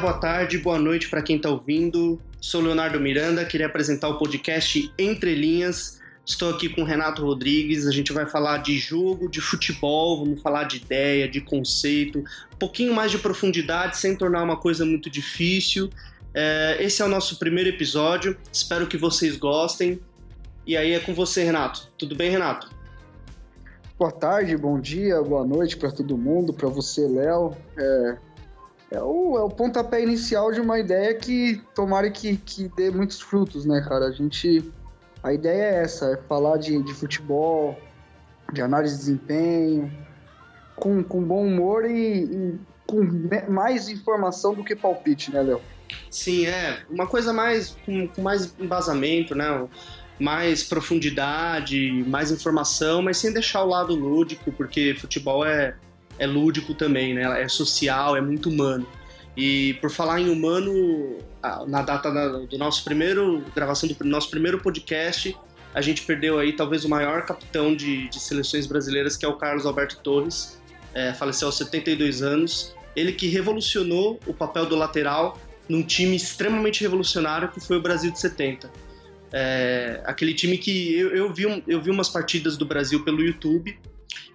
boa tarde, boa noite para quem está ouvindo. Sou Leonardo Miranda, queria apresentar o podcast Entre Linhas. Estou aqui com o Renato Rodrigues, a gente vai falar de jogo, de futebol, vamos falar de ideia, de conceito, um pouquinho mais de profundidade, sem tornar uma coisa muito difícil. É, esse é o nosso primeiro episódio, espero que vocês gostem. E aí é com você, Renato. Tudo bem, Renato? Boa tarde, bom dia, boa noite para todo mundo, para você, Léo. É, é, o, é o pontapé inicial de uma ideia que tomara que, que dê muitos frutos, né, cara? A gente a ideia é essa, é falar de, de futebol, de análise de desempenho, com, com bom humor e, e com mais informação do que palpite, né, Léo? Sim, é. Uma coisa mais com, com, mais embasamento, né? Mais profundidade, mais informação, mas sem deixar o lado lúdico, porque futebol é, é lúdico também, né? É social, é muito humano. E por falar em humano, na data do nosso primeiro gravação do nosso primeiro podcast, a gente perdeu aí talvez o maior capitão de, de seleções brasileiras, que é o Carlos Alberto Torres. É, faleceu aos 72 anos. Ele que revolucionou o papel do lateral num time extremamente revolucionário que foi o Brasil de 70. É, aquele time que eu, eu, vi, eu vi umas partidas do Brasil pelo YouTube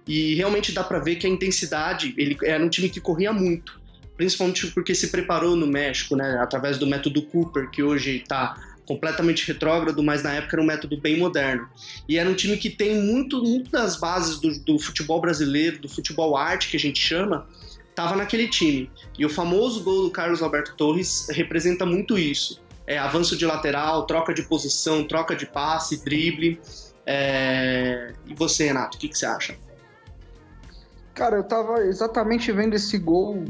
e realmente dá para ver que a intensidade, ele era um time que corria muito principalmente porque se preparou no México, né, através do método Cooper, que hoje está completamente retrógrado, mas na época era um método bem moderno. E era um time que tem muito, muito das bases do, do futebol brasileiro, do futebol arte que a gente chama, estava naquele time. E o famoso gol do Carlos Alberto Torres representa muito isso. É, avanço de lateral, troca de posição, troca de passe, drible. É... E você, Renato, o que, que você acha? Cara, eu tava exatamente vendo esse gol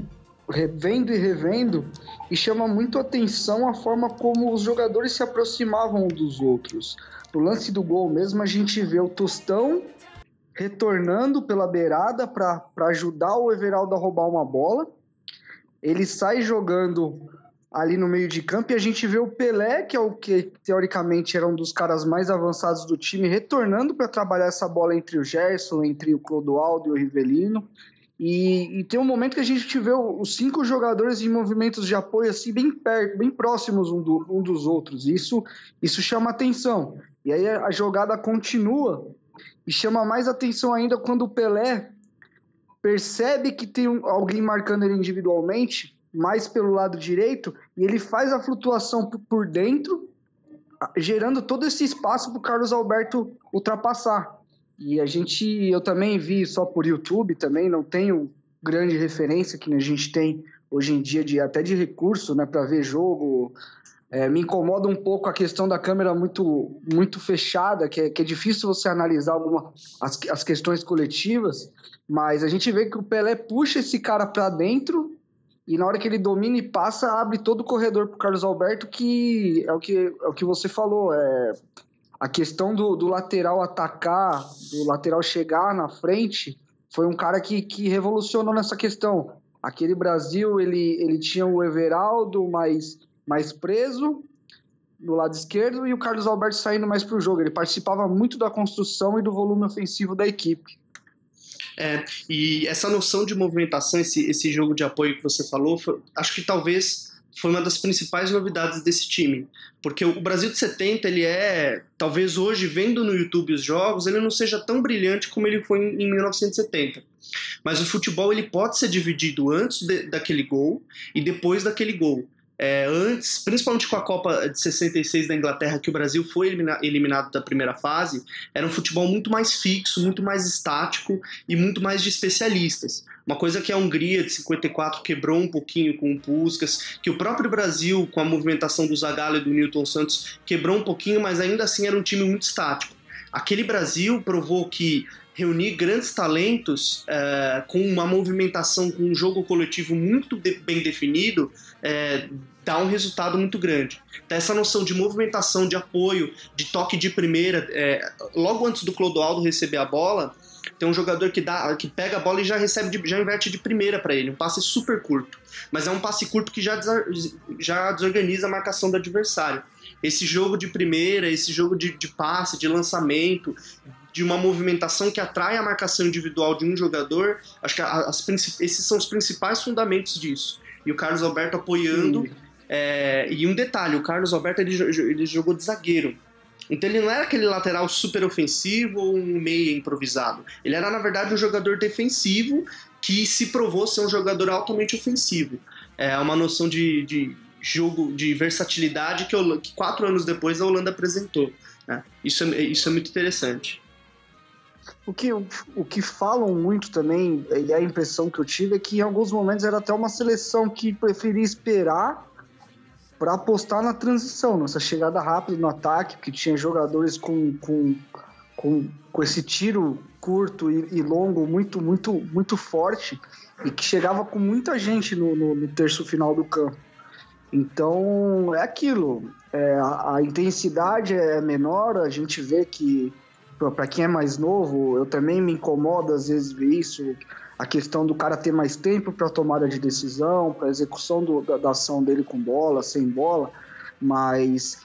revendo e revendo, e chama muito atenção a forma como os jogadores se aproximavam um dos outros. No lance do gol mesmo, a gente vê o Tostão retornando pela beirada para ajudar o Everaldo a roubar uma bola. Ele sai jogando ali no meio de campo e a gente vê o Pelé, que é o que teoricamente era um dos caras mais avançados do time, retornando para trabalhar essa bola entre o Gerson, entre o Clodoaldo e o Rivelino. E, e, tem um momento que a gente vê os cinco jogadores em movimentos de apoio assim bem perto, bem próximos um, do, um dos outros. Isso, isso chama atenção. E aí a jogada continua e chama mais atenção ainda quando o Pelé percebe que tem um, alguém marcando ele individualmente, mais pelo lado direito, e ele faz a flutuação por dentro, gerando todo esse espaço para o Carlos Alberto ultrapassar. E a gente, eu também vi só por YouTube também, não tenho grande referência que a gente tem hoje em dia de até de recurso, né, para ver jogo. É, me incomoda um pouco a questão da câmera muito muito fechada, que é, que é difícil você analisar alguma, as, as questões coletivas, mas a gente vê que o Pelé puxa esse cara para dentro e na hora que ele domina e passa, abre todo o corredor para Carlos Alberto, que é o que, é o que você falou, é, a questão do, do, lateral atacar, do lateral chegar na frente, foi um cara que, que revolucionou nessa questão. Aquele Brasil, ele, ele tinha o Everaldo mais, mais preso no lado esquerdo e o Carlos Alberto saindo mais para o jogo. Ele participava muito da construção e do volume ofensivo da equipe. É, e essa noção de movimentação, esse, esse jogo de apoio que você falou, foi, acho que talvez foi uma das principais novidades desse time. Porque o Brasil de 70, ele é, talvez hoje, vendo no YouTube os jogos, ele não seja tão brilhante como ele foi em 1970. Mas o futebol ele pode ser dividido antes de, daquele gol e depois daquele gol. É, antes, principalmente com a Copa de 66 da Inglaterra, que o Brasil foi elimina eliminado da primeira fase, era um futebol muito mais fixo, muito mais estático e muito mais de especialistas. Uma coisa que a Hungria de 54 quebrou um pouquinho com o Puskas, que o próprio Brasil, com a movimentação do Zagallo e do Newton Santos, quebrou um pouquinho, mas ainda assim era um time muito estático. Aquele Brasil provou que reunir grandes talentos é, com uma movimentação, com um jogo coletivo muito de, bem definido, é, dá um resultado muito grande. Então, essa noção de movimentação, de apoio, de toque de primeira, é, logo antes do Clodoaldo receber a bola, tem um jogador que dá, que pega a bola e já recebe, de, já inverte de primeira para ele, um passe super curto. Mas é um passe curto que já, já desorganiza a marcação do adversário. Esse jogo de primeira, esse jogo de, de passe, de lançamento, de uma movimentação que atrai a marcação individual de um jogador, acho que as, esses são os principais fundamentos disso. e o Carlos Alberto apoiando. É, e um detalhe, o Carlos Alberto ele, ele jogou de zagueiro. Então ele não era aquele lateral super ofensivo ou um meia improvisado. Ele era, na verdade, um jogador defensivo que se provou ser um jogador altamente ofensivo. É uma noção de, de jogo, de versatilidade que, que, quatro anos depois a Holanda apresentou. Né? Isso, é, isso é muito interessante. O que, o que falam muito também, e a impressão que eu tive, é que em alguns momentos era até uma seleção que preferia esperar para apostar na transição, nessa chegada rápida no ataque, porque tinha jogadores com, com, com, com esse tiro curto e, e, longo muito, muito, muito forte e que chegava com muita gente no, no, no terço final do campo. Então é aquilo, é, a, a, intensidade é menor, a gente vê que para quem é mais novo, eu também me incomodo às vezes ver isso a questão do cara ter mais tempo para tomada de decisão, para execução do, da, da, ação dele com bola, sem bola, mas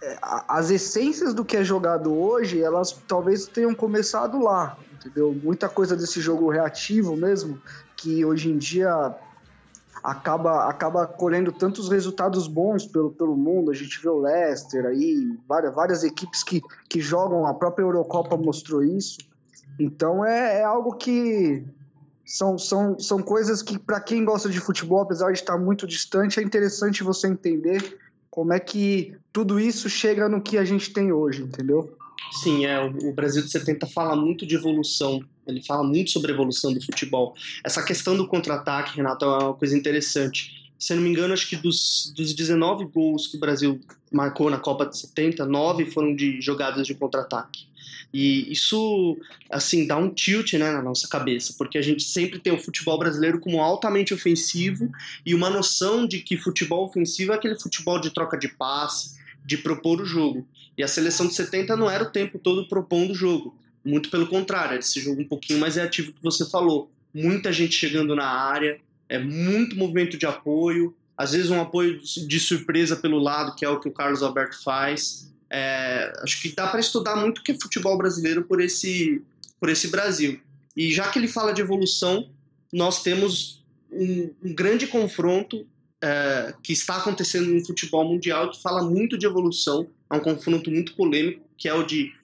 é, as essências do que é jogado hoje, elas talvez tenham começado lá, entendeu? Muita coisa desse jogo reativo mesmo, que hoje em dia acaba, acaba colhendo tantos resultados bons pelo, pelo mundo. A gente vê o Leicester aí, várias, várias equipes que, que jogam, a própria Eurocopa mostrou isso. Então é, é algo que são, são, são coisas que, para quem gosta de futebol, apesar de estar muito distante, é interessante você entender como é que tudo isso chega no que a gente tem hoje, entendeu? Sim, é, o Brasil de 70 fala muito de evolução, ele fala muito sobre a evolução do futebol. Essa questão do contra-ataque, Renato, é uma coisa interessante. Se eu não me engano, acho que dos, dos 19 gols que o Brasil marcou na Copa de 70, 9 foram de jogadas de contra-ataque. E isso, assim, dá um tilt né, na nossa cabeça, porque a gente sempre tem o futebol brasileiro como altamente ofensivo e uma noção de que futebol ofensivo é aquele futebol de troca de passe, de propor o jogo. E a seleção de 70 não era o tempo todo propondo o jogo. Muito pelo contrário, era esse jogo um pouquinho mais reativo que você falou. Muita gente chegando na área, é muito movimento de apoio, às vezes um apoio de surpresa pelo lado, que é o que o Carlos Alberto faz. É, acho que dá para estudar muito o que é futebol brasileiro por esse, por esse Brasil. E já que ele fala de evolução, nós temos um, um grande confronto é, que está acontecendo no futebol mundial que fala muito de evolução, é um confronto muito polêmico, que é o de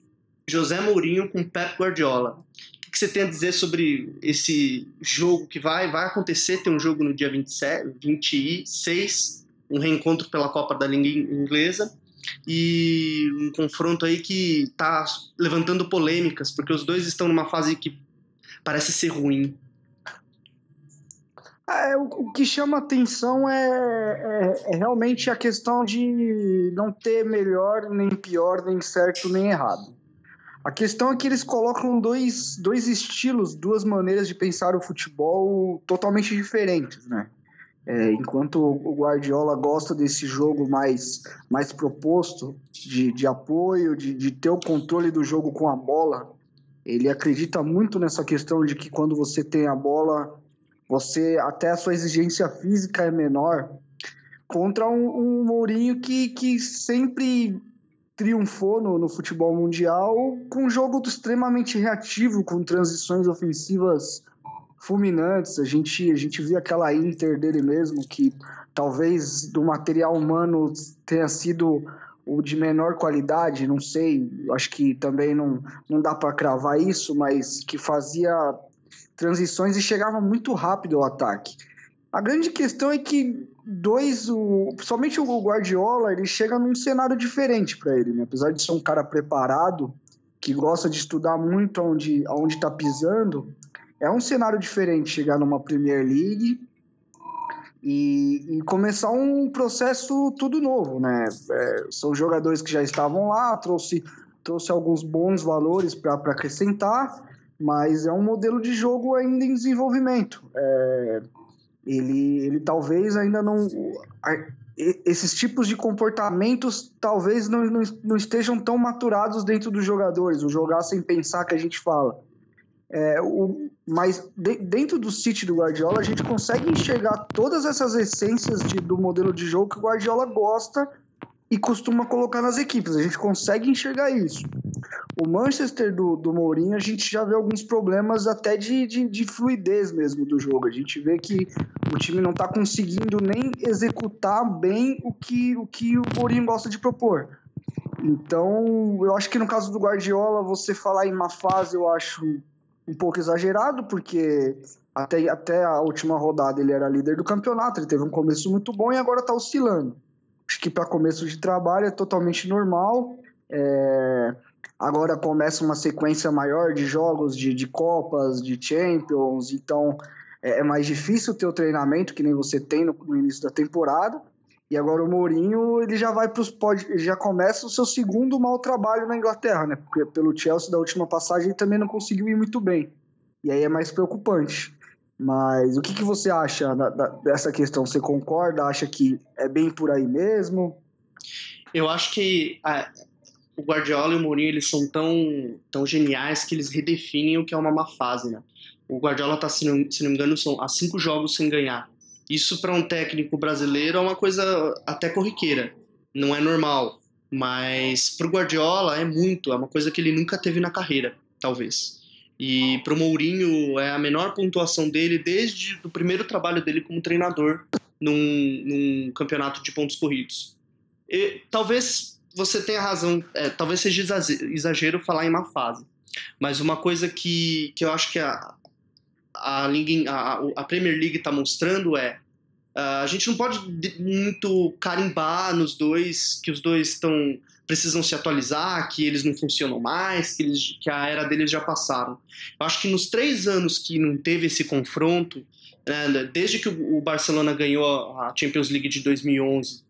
José Mourinho com Pep Guardiola. O que você tem a dizer sobre esse jogo que vai, vai acontecer? Tem um jogo no dia 27, 26, um reencontro pela Copa da Língua Inglesa e um confronto aí que está levantando polêmicas, porque os dois estão numa fase que parece ser ruim. É, o, que chama atenção é, é, é, realmente a questão de não ter melhor, nem pior, nem certo, nem errado. A questão é que eles colocam dois, dois estilos, duas maneiras de pensar o futebol totalmente diferentes, né? É, enquanto o Guardiola gosta desse jogo mais, mais proposto, de, de apoio, de, de ter o controle do jogo com a bola, ele acredita muito nessa questão de que quando você tem a bola, você até a sua exigência física é menor. Contra um, um Mourinho que, que sempre triunfou no, no futebol mundial com um jogo extremamente reativo, com transições ofensivas fulminantes. A gente, a gente viu aquela Inter dele mesmo, que talvez do material humano tenha sido o de menor qualidade, não sei, acho que também não, não dá para cravar isso, mas que fazia transições e chegava muito rápido ao ataque. A grande questão é que dois, o, somente o Guardiola, ele chega num cenário diferente para ele, né? apesar de ser um cara preparado, que gosta de estudar muito onde está pisando, é um cenário diferente chegar numa Premier League e, e começar um processo tudo novo, né? É, são jogadores que já estavam lá, trouxe, trouxe alguns bons valores para acrescentar, mas é um modelo de jogo ainda em desenvolvimento. É, ele, ele talvez ainda não. Esses tipos de comportamentos talvez não, não, não estejam tão maturados dentro dos jogadores, o jogar sem pensar que a gente fala. É, o, mas de, dentro do City do Guardiola, a gente consegue enxergar todas essas essências de, do modelo de jogo que o Guardiola gosta e costuma colocar nas equipes. A gente consegue enxergar isso. O Manchester do, do Mourinho, a gente já vê alguns problemas até de, de, de fluidez mesmo do jogo. A gente vê que o time não está conseguindo nem executar bem o que, o que o Mourinho gosta de propor. Então, eu acho que no caso do Guardiola, você falar em uma fase, eu acho um pouco exagerado, porque até, até a última rodada ele era líder do campeonato, ele teve um começo muito bom e agora está oscilando. Acho que para começo de trabalho é totalmente normal. É... Agora começa uma sequência maior de jogos, de, de Copas, de Champions, então é, é mais difícil ter o treinamento que nem você tem no, no início da temporada. E agora o Mourinho, ele já vai para os já começa o seu segundo mau trabalho na Inglaterra, né? Porque pelo Chelsea da última passagem ele também não conseguiu ir muito bem. E aí é mais preocupante. Mas o que, que você acha da, da, dessa questão? Você concorda? Acha que é bem por aí mesmo? Eu acho que o Guardiola e o Mourinho eles são tão, tão geniais que eles redefinem o que é uma má fase, né? O Guardiola está, se não, se não me engano, são há cinco jogos sem ganhar. Isso para um técnico brasileiro é uma coisa até corriqueira, não é normal. Mas para o Guardiola é muito, é uma coisa que ele nunca teve na carreira, talvez. E para o Mourinho é a menor pontuação dele desde o primeiro trabalho dele como treinador num, num campeonato de pontos corridos. E, talvez você tenha razão, é, talvez seja exagero falar em uma fase, mas uma coisa que, que eu acho que a, a, a, a Premier League está mostrando é uh, a gente não pode muito carimbar nos dois que os dois estão precisam se atualizar, que eles não funcionam mais, que, eles, que a era deles já passaram. Eu acho que nos três anos que não teve esse confronto, né, desde que o Barcelona ganhou a Champions League de 2011,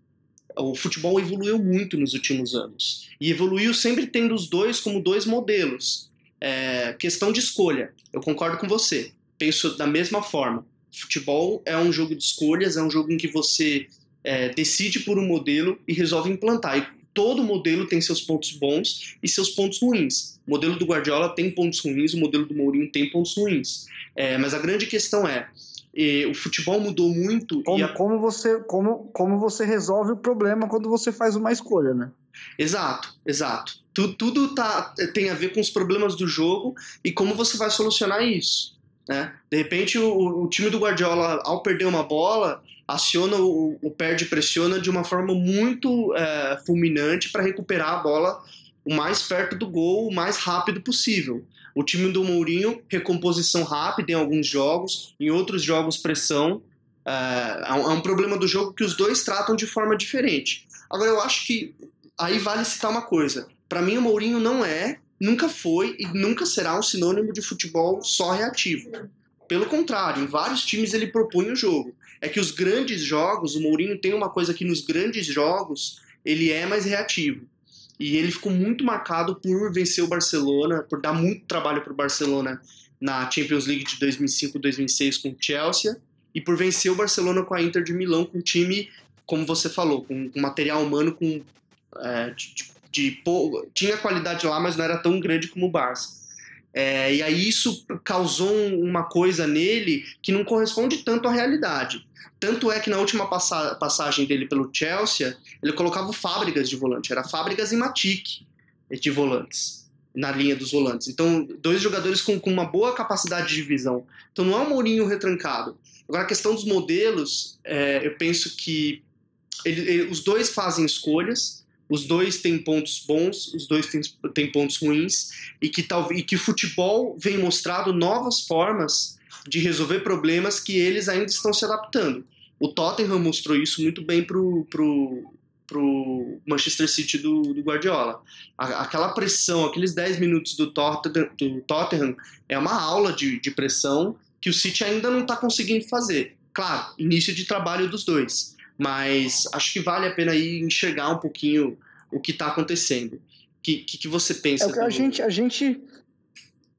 o futebol evoluiu muito nos últimos anos. E evoluiu sempre tendo os dois como dois modelos. É, questão de escolha, eu concordo com você penso da mesma forma. Futebol é um jogo de escolhas, é um jogo em que você é, decide por um modelo e resolve implantar. E todo modelo tem seus pontos bons e seus pontos ruins. O modelo do Guardiola tem pontos ruins, o modelo do Mourinho tem pontos ruins. É, mas a grande questão é, o futebol mudou muito. Como, a... como, você, como, como você resolve o problema quando você faz uma escolha, né? Exato, exato. Tudo, tudo tá, tem a ver com os problemas do jogo e como você vai solucionar isso. Né? De repente, o, o, time do Guardiola, ao perder uma bola, aciona o, o perde pressiona de uma forma muito é, fulminante para recuperar a bola o mais perto do gol, o mais rápido possível. O time do Mourinho, recomposição rápida em alguns jogos, em outros jogos, pressão. É, é um problema do jogo que os dois tratam de forma diferente. Agora, eu acho que aí vale citar uma coisa. Para mim, o Mourinho não é nunca foi e nunca será um sinônimo de futebol só reativo. Pelo contrário, em vários times ele propõe o jogo. É que os grandes jogos, o Mourinho tem uma coisa que nos grandes jogos ele é mais reativo. E ele ficou muito marcado por vencer o Barcelona, por dar muito trabalho para o Barcelona na Champions League de 2005-2006 com o Chelsea e por vencer o Barcelona com a Inter de Milão com um time, como você falou, com, com material humano com é, de, de tinha qualidade lá, mas não era tão grande como o Barça. É, e aí isso causou uma coisa nele que não corresponde tanto à realidade. Tanto é que na última passa passagem dele pelo Chelsea, ele colocava fábricas de volante, era fábricas e Matic de volantes, na linha dos volantes. Então, dois jogadores com, com uma boa capacidade de visão. Então, não é um Mourinho retrancado. Agora, a questão dos modelos, é, eu penso que ele, ele, os dois fazem escolhas, os dois têm pontos bons, os dois têm, têm pontos ruins, e que, tal, e que o futebol vem mostrado novas formas de resolver problemas que eles ainda estão se adaptando. O Tottenham mostrou isso muito bem pro, pro, pro Manchester City do, do Guardiola. A, aquela pressão, aqueles 10 minutos do Tottenham, do Tottenham é uma aula de, de pressão que o City ainda não está conseguindo fazer. Claro, início de trabalho dos dois mas acho que vale a pena aí enxergar um pouquinho o que está acontecendo. O que, que, que, você pensa? É a gente, a gente,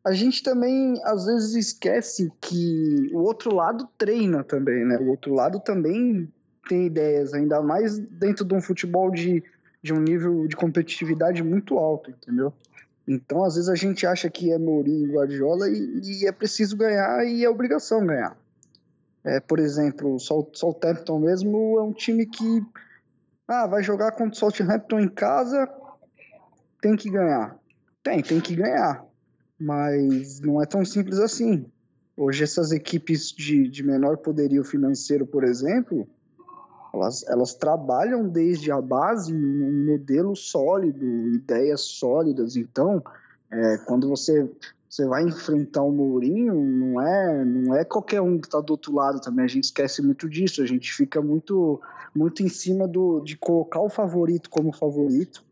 a gente também às vezes esquece que o outro lado treina também, né? O outro lado também tem ideias, ainda mais dentro de um futebol de, de um nível de competitividade muito alto, entendeu? Então, às vezes a gente acha que é Mourinho Guardiola e, e é preciso ganhar e é obrigação ganhar. É, por exemplo, o Southampton mesmo é um time que ah, vai jogar contra o Southampton em casa, tem que ganhar. Tem, tem que ganhar. Mas não é tão simples assim. Hoje essas equipes de, de menor poderio financeiro, por exemplo, elas, elas trabalham desde a base um modelo sólido, ideias sólidas. Então, é, quando você, você vai enfrentar o Mourinho, não é, não é qualquer um que está do outro lado também. A gente esquece muito disso. A gente fica muito, muito em cima do, de colocar o favorito como favorito.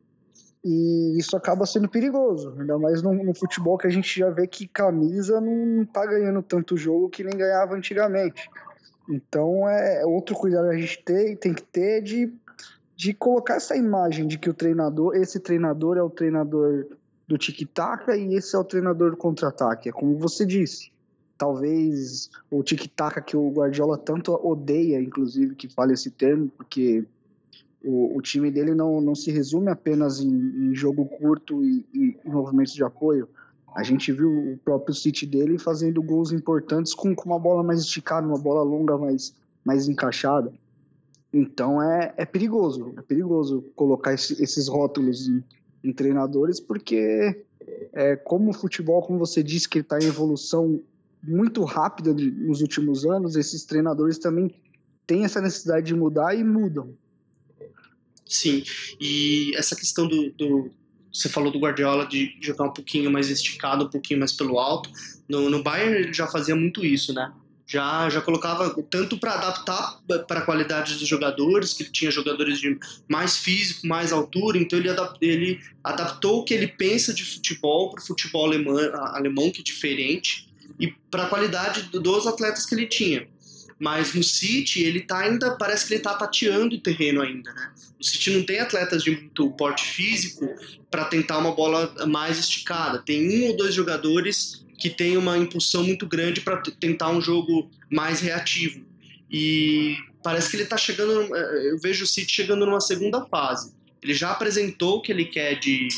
E isso acaba sendo perigoso, ainda mais no, no, futebol que a gente já vê que camisa não está ganhando tanto jogo que nem ganhava antigamente. Então é, é outro cuidado a gente tem, tem que ter de, de colocar essa imagem de que o treinador, esse treinador é o treinador do tic-tac e esse é o treinador do contra-ataque. É como você disse. Talvez o tic-tac que o Guardiola tanto odeia, inclusive, que fale esse termo, porque o, o time dele não, não se resume apenas em, em jogo curto e, e, movimentos de apoio. A gente viu o próprio City dele fazendo gols importantes com, com uma bola mais esticada, uma bola longa mais, mais encaixada. Então é, é perigoso, é perigoso colocar esse, esses rótulos em, em, treinadores, porque é, como o futebol, como você disse, que está em evolução muito rápida de, nos últimos anos, esses treinadores também têm essa necessidade de mudar e mudam. Sim, e essa questão do, do, Você falou do Guardiola de jogar um pouquinho mais esticado, um pouquinho mais pelo alto. No, no Bayern ele já fazia muito isso, né? Já, já colocava tanto para adaptar para a qualidade dos jogadores, que ele tinha jogadores de mais físico, mais altura, então ele, adap, ele adaptou o que ele pensa de futebol para o futebol alemão, alemão, que é diferente, e para a qualidade dos atletas que ele tinha. Mas no City, ele tá ainda, parece que ele tá tateando o terreno ainda, né? O City não tem atletas de muito porte físico para tentar uma bola mais esticada. Tem um ou dois jogadores que têm uma impulsão muito grande para tentar um jogo mais reativo. E parece que ele tá chegando, eh, eu vejo o City chegando numa segunda fase. Ele já apresentou o que ele quer de,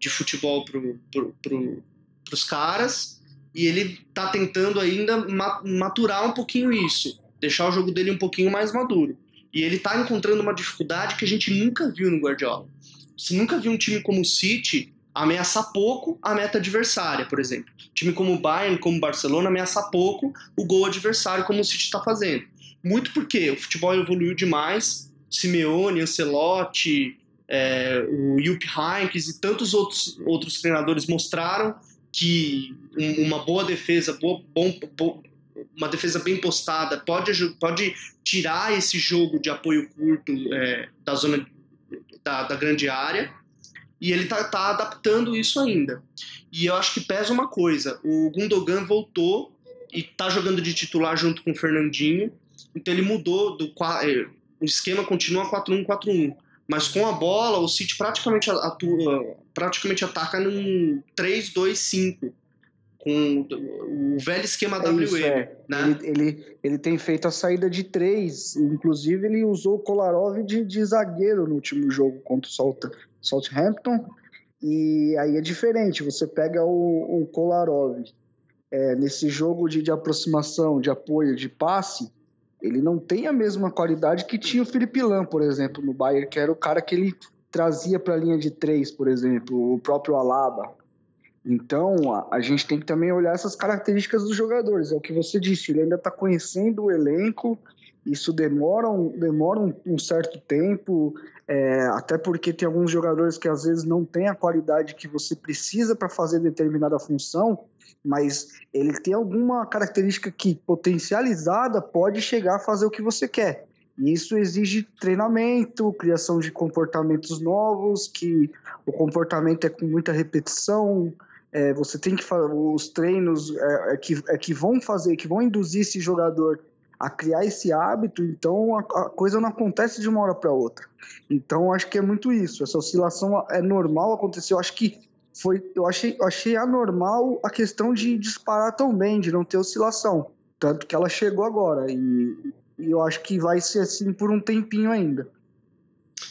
de futebol pro, pro, pro, pros caras, e ele tá tentando ainda maturar um pouquinho isso, deixar o jogo dele um pouquinho mais maduro. E ele tá encontrando uma dificuldade que a gente nunca viu no Guardiola. Você nunca viu um time como o City ameaçar pouco a meta adversária, por exemplo. time como o Bayern, como o Barcelona, ameaçar pouco o gol adversário, como o City está fazendo. Muito porque o futebol evoluiu demais, Simeone, Ancelotti, é, o Jupp Heynckes e tantos outros, outros treinadores mostraram que uma boa defesa, boa, bom, uma defesa bem postada pode, pode tirar esse jogo de apoio curto é, da zona da, da, grande área e ele tá, tá, adaptando isso ainda. E eu acho que pesa uma coisa: o Gundogan voltou e tá jogando de titular junto com o Fernandinho, então ele mudou do é, o esquema continua 4-1-4-1. Mas com a bola, o City praticamente atua, praticamente ataca num 3-2-5 com o velho esquema é WM. Isso, é. né? ele, ele, ele, tem feito a saída de três, inclusive ele usou o Kolarov de, de zagueiro no último jogo contra o Southampton, e aí é diferente, você pega o, o Kolarov é, nesse jogo de, de aproximação, de apoio, de passe, ele não tem a mesma qualidade que tinha o Felipe Lam, por exemplo, no Bayern, que era o cara que ele trazia para a linha de três, por exemplo, o próprio Alaba. Então, a, a, gente tem que também olhar essas características dos jogadores. É o que você disse, ele ainda está conhecendo o elenco, isso demora um, demora um, um certo tempo, é, até porque tem alguns jogadores que às vezes não têm a qualidade que você precisa para fazer determinada função, mas ele tem alguma característica que, potencializada, pode chegar a fazer o que você quer. E isso exige treinamento, criação de comportamentos novos, que o comportamento é com muita repetição. É, você tem que fazer os treinos é, é, que, é que vão fazer, que vão induzir esse jogador a criar esse hábito, então a, a coisa não acontece de uma hora para outra. Então acho que é muito isso. Essa oscilação é normal acontecer. Eu acho que foi, eu achei, eu achei anormal a questão de disparar tão bem, de não ter oscilação. Tanto que ela chegou agora. E, e eu acho que vai ser assim por um tempinho ainda.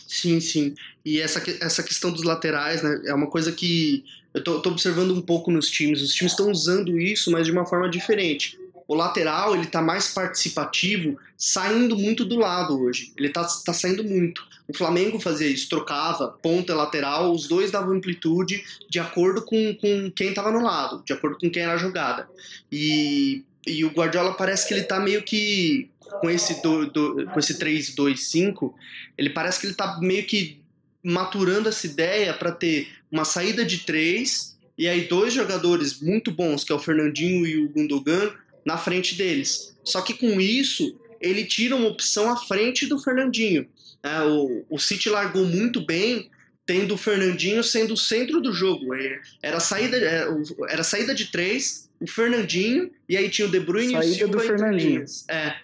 Sim, sim. E essa, essa questão dos laterais, né, é uma coisa que eu tô, tô observando um pouco nos times. Os times estão usando isso, mas de uma forma diferente. O lateral ele tá mais participativo, saindo muito do lado hoje. Ele tá, tá saindo muito. O Flamengo fazia isso, trocava ponta lateral, os dois davam amplitude de acordo com, com quem estava no lado, de acordo com quem era a jogada. E, e o Guardiola parece que ele tá meio que com esse, do, do, com esse 3-2-5, ele parece que ele tá meio que maturando essa ideia para ter uma saída de três e aí dois jogadores muito bons, que é o Fernandinho e o Gundogan, na frente deles. Só que com isso, ele tira uma opção à frente do Fernandinho. É, o, o City largou muito bem, tendo o Fernandinho sendo o centro do jogo. Era saída, é, era saída de três, o Fernandinho, e aí tinha o De Bruyne saída e o Silva. do Fernandinho. É,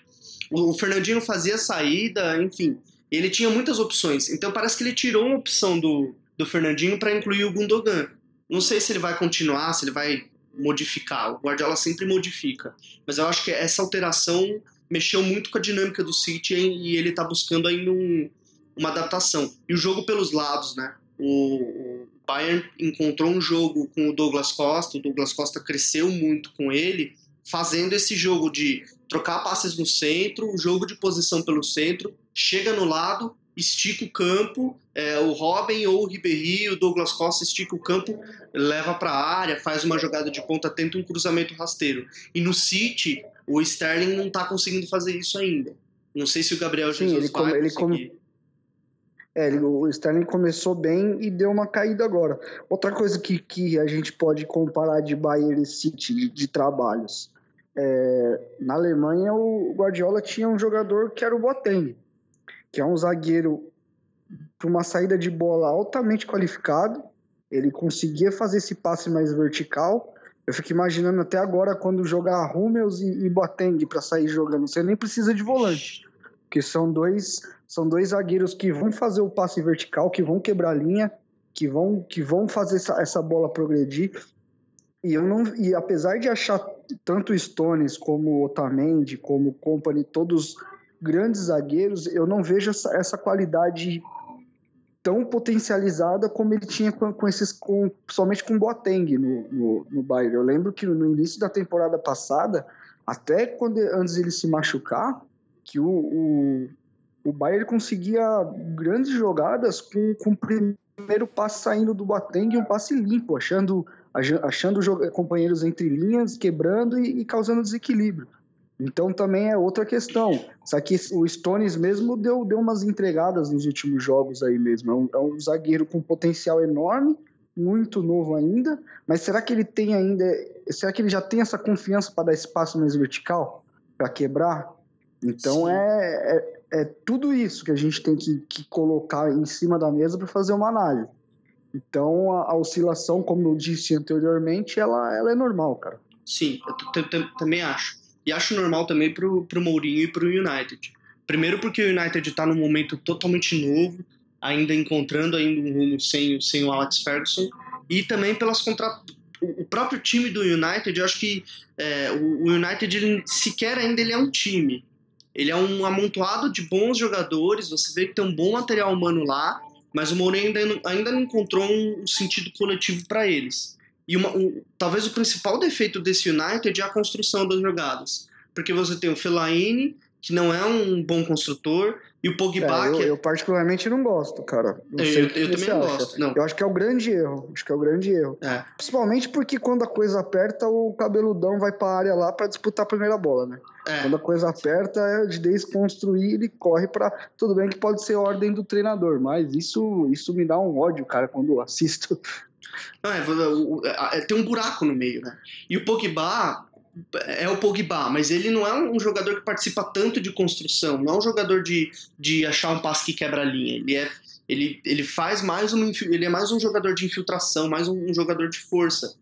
o Fernandinho fazia saída, enfim. Ele tinha muitas opções. Então parece que ele tirou uma opção do, do Fernandinho para incluir o Gundogan. Não sei se ele vai continuar, se ele vai modificar. O Guardiola sempre modifica. Mas eu acho que essa alteração mexeu muito com a dinâmica do City e ele está buscando ainda um, uma adaptação. E o jogo pelos lados, né? O, Bayern encontrou um jogo com o Douglas Costa, o Douglas Costa cresceu muito com ele, fazendo esse jogo de trocar passes no centro, um jogo de posição pelo centro, chega no lado, estica o campo, é, o Robin ou o Ribéry, o Douglas Costa estica o campo, leva para a área, faz uma jogada de ponta, tenta um cruzamento rasteiro. E no City, o Sterling não está conseguindo fazer isso ainda. Não sei se o Gabriel Sim, Jesus ele, come, ele come... É, ele, o Sterling começou bem e deu uma caída agora. Outra coisa que, que a gente pode comparar de Bayern e City, de, de trabalhos. É, na Alemanha, o Guardiola tinha um jogador que era o Boateng, que é um zagueiro para uma saída de bola altamente qualificado. Ele conseguia fazer esse passe mais vertical eu fico imaginando até agora quando jogar Hummels e, e Boateng para sair jogando. Você nem precisa de volante, porque são dois são dois zagueiros que vão fazer o passe vertical, que vão quebrar a linha, que vão que vão fazer essa, essa bola progredir. E eu não e apesar de achar tanto Stones como Otamendi, como Company, todos grandes zagueiros, eu não vejo essa, essa qualidade tão potencializada como ele tinha com, com esses, com, somente com Boateng no, no, no Bayern. Eu lembro que no início da temporada passada, até quando antes ele se machucar, que o, o, o Bayern conseguia grandes jogadas com, com o primeiro passe saindo do Boateng e um passe limpo, achando, achando companheiros entre linhas, quebrando e, e causando desequilíbrio. Então também é outra questão. Só que o Stones mesmo deu, deu umas entregadas nos últimos jogos aí mesmo. É um, é um zagueiro com potencial enorme, muito novo ainda, mas será que ele tem ainda. Será que ele já tem essa confiança para dar espaço mais vertical? Para quebrar? Então é, é, é, tudo isso que a gente tem que, que colocar em cima da mesa para fazer uma análise. Então a, a, oscilação, como eu disse anteriormente, ela, ela é normal, cara. Sim, eu também acho. E acho normal também pro, pro Mourinho e pro United. Primeiro porque o United está num momento totalmente novo, ainda encontrando ainda um rumo sem, sem o Alex Ferguson, e também pelas contra... o próprio time do United, eu acho que é, o United ele, sequer ainda ele é um time. Ele é um amontoado de bons jogadores, você vê que tem um bom material humano lá, mas o Mourinho ainda ainda não encontrou um sentido coletivo para eles. E uma, um, talvez o principal defeito desse United é a construção das jogadas. Porque você tem o Fellaini, que não é um bom construtor, e o Pogba... É, eu, que é... eu, particularmente não gosto, cara. Não eu, eu, eu também não gosto. Não. Eu acho que é o grande erro. Acho que é o grande erro. É. Principalmente porque quando a coisa aperta, o cabeludão vai pra área lá para disputar a primeira bola, né? É. Quando a coisa aperta, é de desconstruir, ele corre para Tudo bem que pode ser ordem do treinador, mas isso, isso me dá um ódio, cara, quando eu assisto não, é, é, tem um buraco no meio, né? E o Pogba é o Pogba, mas ele não é um jogador que participa tanto de construção, não é um jogador de, de achar um passe que quebra a linha. Ele é ele, ele faz mais um ele é mais um jogador de infiltração, mais um, um jogador de força.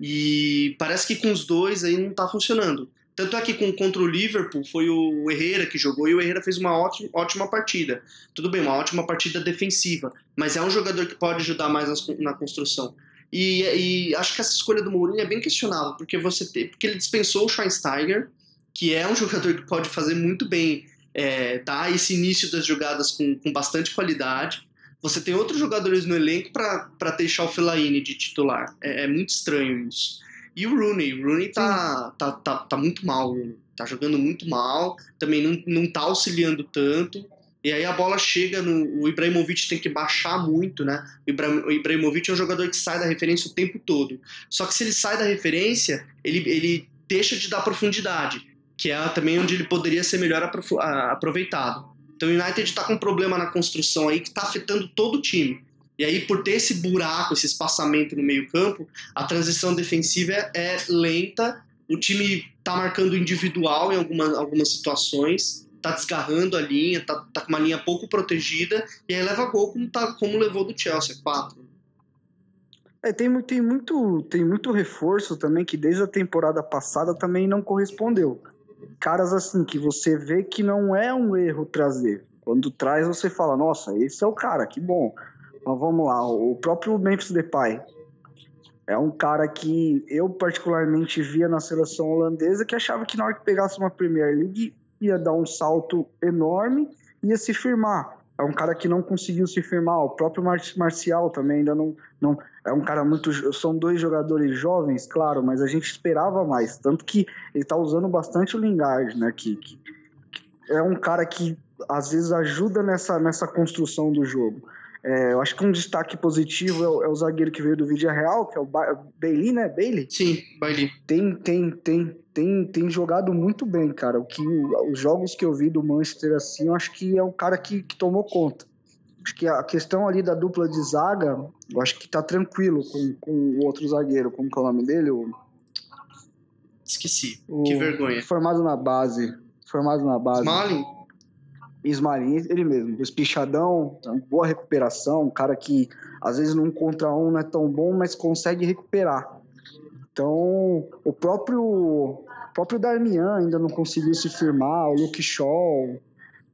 E parece que com os dois aí não tá funcionando. Tanto é que com, contra o Liverpool foi o Herrera que jogou e o Herrera fez uma ótima, ótima partida. Tudo bem, uma ótima partida defensiva, mas é um jogador que pode ajudar mais nas, na construção. E, e, acho que essa escolha do Mourinho é bem questionável, porque você porque ele dispensou o Schweinsteiger, que é um jogador que pode fazer muito bem é, dar esse início das jogadas com, com bastante qualidade. Você tem outros jogadores no elenco para deixar o Fellaini de titular. É, é muito estranho isso. E o Rooney. O Rooney tá, tá, tá, tá, muito mal, tá jogando muito mal, também não, não tá auxiliando tanto. E aí a bola chega no. O Ibrahimovic tem que baixar muito, né? O Ibrahimovic é um jogador que sai da referência o tempo todo. Só que se ele sai da referência, ele, ele deixa de dar profundidade, que é também onde ele poderia ser melhor aproveitado. Então o United está com um problema na construção aí que está afetando todo o time. E aí, por ter esse buraco, esse espaçamento no meio-campo, a transição defensiva é, é lenta. O time está marcando individual em alguma, algumas situações, está desgarrando a linha, está tá com uma linha pouco protegida, e aí leva gol como, tá, como levou do Chelsea, 4. É, tem, tem, muito, tem muito reforço também que desde a temporada passada também não correspondeu. Caras assim que você vê que não é um erro trazer. Quando traz, você fala, nossa, esse é o cara, que bom. Mas vamos lá, o próprio Memphis Depay é um cara que eu particularmente via na seleção holandesa que achava que na hora que pegasse uma Premier League ia dar um salto enorme, ia se firmar. É um cara que não conseguiu se firmar. O próprio Marcial também ainda não, não. É um cara muito. São dois jogadores jovens, claro, mas a gente esperava mais. Tanto que ele está usando bastante o Lingard, né? Que, que, é um cara que às vezes ajuda nessa, nessa construção do jogo. É, eu acho que um destaque positivo é o, é o, zagueiro que veio do Vídeo Real, que é o ba Bailey, né? Bailey? Sim, Bailey. Tem, tem, tem, tem, tem jogado muito bem, cara. O que, os jogos que eu vi do Manchester, assim, eu acho que é um cara que, que tomou conta. Acho que a questão ali da dupla de zaga, eu acho que tá tranquilo com, com o outro zagueiro. Como que é o nome dele? O... Esqueci. O... Que vergonha. Formado na base. Formado na base. Smalling? Ismael, ele mesmo, espichadão, boa recuperação, um cara que às vezes num contra um não é tão bom, mas consegue recuperar. Então, o próprio, o próprio Darmian ainda não conseguiu se firmar, o Luke Shaw.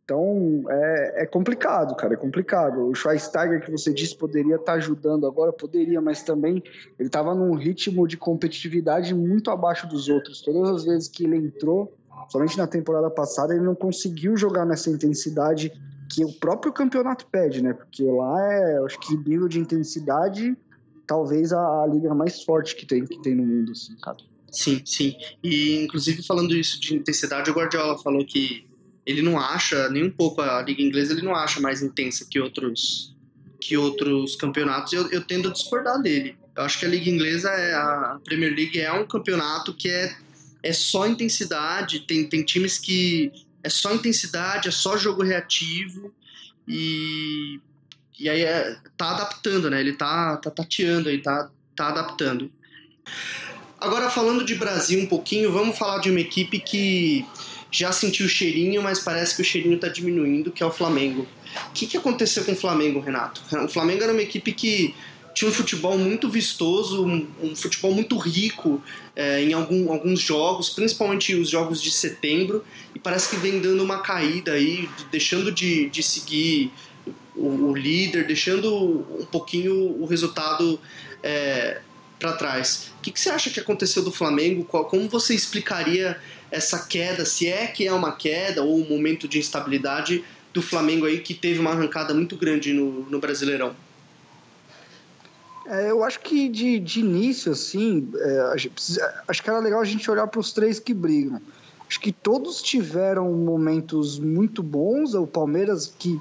Então, é, é complicado, cara, é complicado. O Schweinsteiger, que você disse, poderia estar tá ajudando agora, poderia, mas também ele estava num ritmo de competitividade muito abaixo dos outros. Todas as vezes que ele entrou, Somente na temporada passada ele não conseguiu jogar nessa intensidade que o próprio campeonato pede, né? Porque lá é, acho que nível de intensidade, talvez a, a, liga mais forte que tem, que tem no mundo, assim, cara. Sim, sim. E inclusive falando isso de intensidade, o Guardiola falou que ele não acha nem um pouco a liga inglesa, ele não acha mais intensa que outros que outros campeonatos. Eu, eu tendo a discordar dele. Eu acho que a liga inglesa é a Premier League é um campeonato que é é só intensidade, tem, tem times que é só intensidade, é só jogo reativo e, e aí é, tá adaptando, né? Ele tá, tá tateando aí, tá, tá adaptando. Agora falando de Brasil um pouquinho, vamos falar de uma equipe que já sentiu o cheirinho, mas parece que o cheirinho está diminuindo, que é o Flamengo. O que, que aconteceu com o Flamengo, Renato? O Flamengo era uma equipe que tinha um futebol muito vistoso, um, um futebol muito rico é, em algum, alguns jogos, principalmente os jogos de setembro, e parece que vem dando uma caída aí, deixando de, de seguir o, o líder, deixando um pouquinho o resultado é, para trás. O que, que, você acha que aconteceu do Flamengo? Qual, como você explicaria essa queda, se é que é uma queda ou um momento de instabilidade do Flamengo aí que teve uma arrancada muito grande no, no Brasileirão? É, eu acho que de, de início, assim, é, acho que era legal a gente olhar para os três que brigam. Acho que todos tiveram momentos muito bons. O Palmeiras, que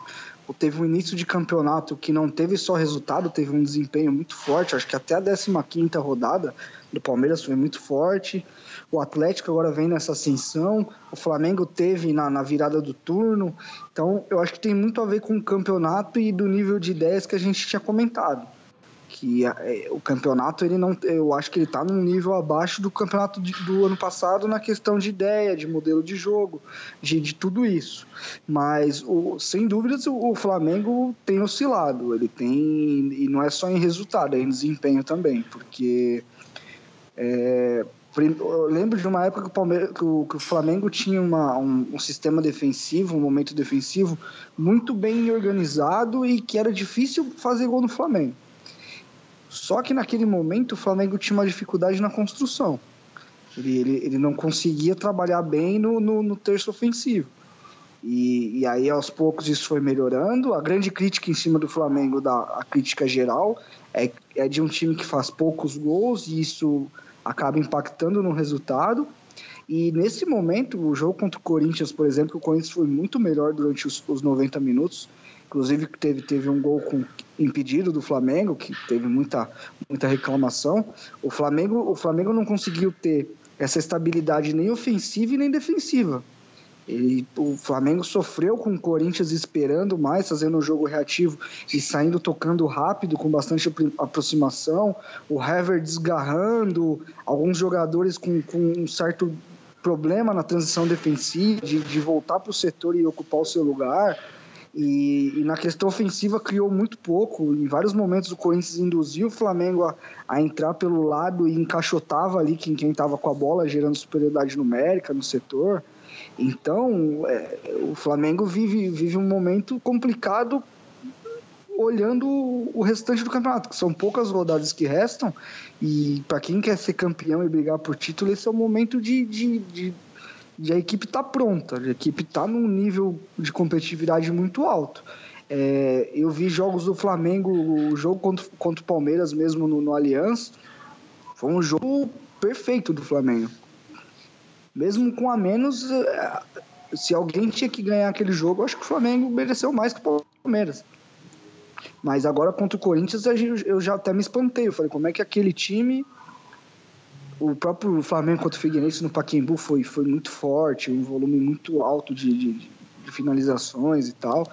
teve um início de campeonato que não teve só resultado, teve um desempenho muito forte. Acho que até a 15 rodada do Palmeiras foi muito forte. O Atlético agora vem nessa ascensão. O Flamengo teve na, na virada do turno. Então, eu acho que tem muito a ver com o campeonato e do nível de ideias que a gente tinha comentado que é, o campeonato ele não eu acho que ele está num nível abaixo do campeonato de, do ano passado na questão de ideia de modelo de jogo de, de tudo isso mas o, sem dúvidas o, o, Flamengo tem oscilado ele tem e não é só em resultado é em desempenho também porque é, eu lembro de uma época que o, Palmeiras, que o, que o Flamengo tinha uma, um, um, sistema defensivo, um momento defensivo muito bem organizado e que era difícil fazer gol no Flamengo. Só que naquele momento o Flamengo tinha uma dificuldade na construção. Ele, ele, ele não conseguia trabalhar bem no, no, no terço ofensivo. E, e, aí aos poucos isso foi melhorando. A grande crítica em cima do Flamengo, da, a crítica geral, é, é de um time que faz poucos gols e isso acaba impactando no resultado. E nesse momento, o jogo contra o Corinthians, por exemplo, o Corinthians foi muito melhor durante os, os 90 minutos. Inclusive teve, teve um gol com impedido do Flamengo, que teve muita, muita reclamação. O Flamengo, o Flamengo não conseguiu ter essa estabilidade nem ofensiva e nem defensiva. Ele, o Flamengo sofreu com o Corinthians esperando mais, fazendo um jogo reativo e saindo tocando rápido, com bastante aproximação. O Hever desgarrando, alguns jogadores com, com um certo problema na transição defensiva, de, de voltar para o setor e ocupar o seu lugar. E, e, na questão ofensiva criou muito pouco. Em vários momentos o Corinthians induziu o Flamengo a, a entrar pelo lado e encaixotava ali quem estava com a bola, gerando superioridade numérica no setor. Então é, o Flamengo vive, vive um momento complicado olhando o restante do campeonato, que são poucas rodadas que restam, e para quem quer ser campeão e brigar por título, esse é o momento de, de, de, de a equipe estar tá pronta, a equipe está num nível de competitividade muito alto. É, eu vi jogos do Flamengo, o jogo contra, contra o Palmeiras mesmo no, no Allianz, foi um jogo perfeito do Flamengo. Mesmo com a menos, é, se alguém tinha que ganhar aquele jogo, acho que o Flamengo mereceu mais que o Palmeiras. Mas agora contra o Corinthians eu já até me espantei. Eu falei, como é que aquele time. O próprio Flamengo contra o Figueirense no Paquembu foi, foi muito forte, um volume muito alto de, de, de finalizações e tal.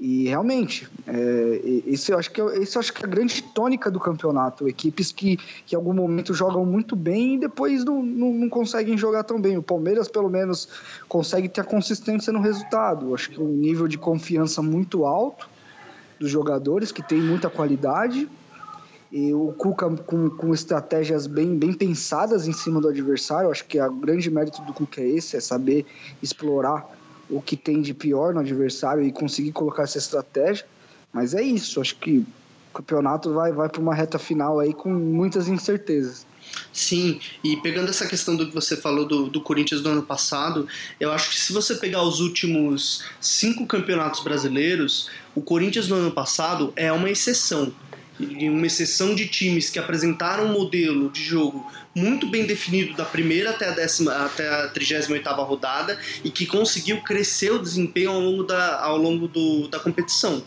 E realmente, é, esse, eu acho que, é, esse eu acho que é a grande tônica do campeonato. Equipes que, que em algum momento jogam muito bem e depois não, não, não, conseguem jogar tão bem. O Palmeiras, pelo menos, consegue ter a consistência no resultado. Eu acho que um nível de confiança muito alto dos jogadores, que tem muita qualidade. E o Cuca com, com estratégias bem, bem pensadas em cima do adversário. Acho que o grande mérito do Cuca é esse, é saber explorar o que tem de pior no adversário e conseguir colocar essa estratégia. Mas é isso, acho que o campeonato vai, vai para uma reta final aí com muitas incertezas. Sim, e pegando essa questão do que você falou do, do Corinthians do ano passado, eu acho que se você pegar os últimos cinco campeonatos brasileiros, o Corinthians no ano passado é uma exceção. Uma exceção de times que apresentaram um modelo de jogo muito bem definido da primeira até a, décima, até a 38 rodada e que conseguiu crescer o desempenho ao longo da, ao longo do, da competição.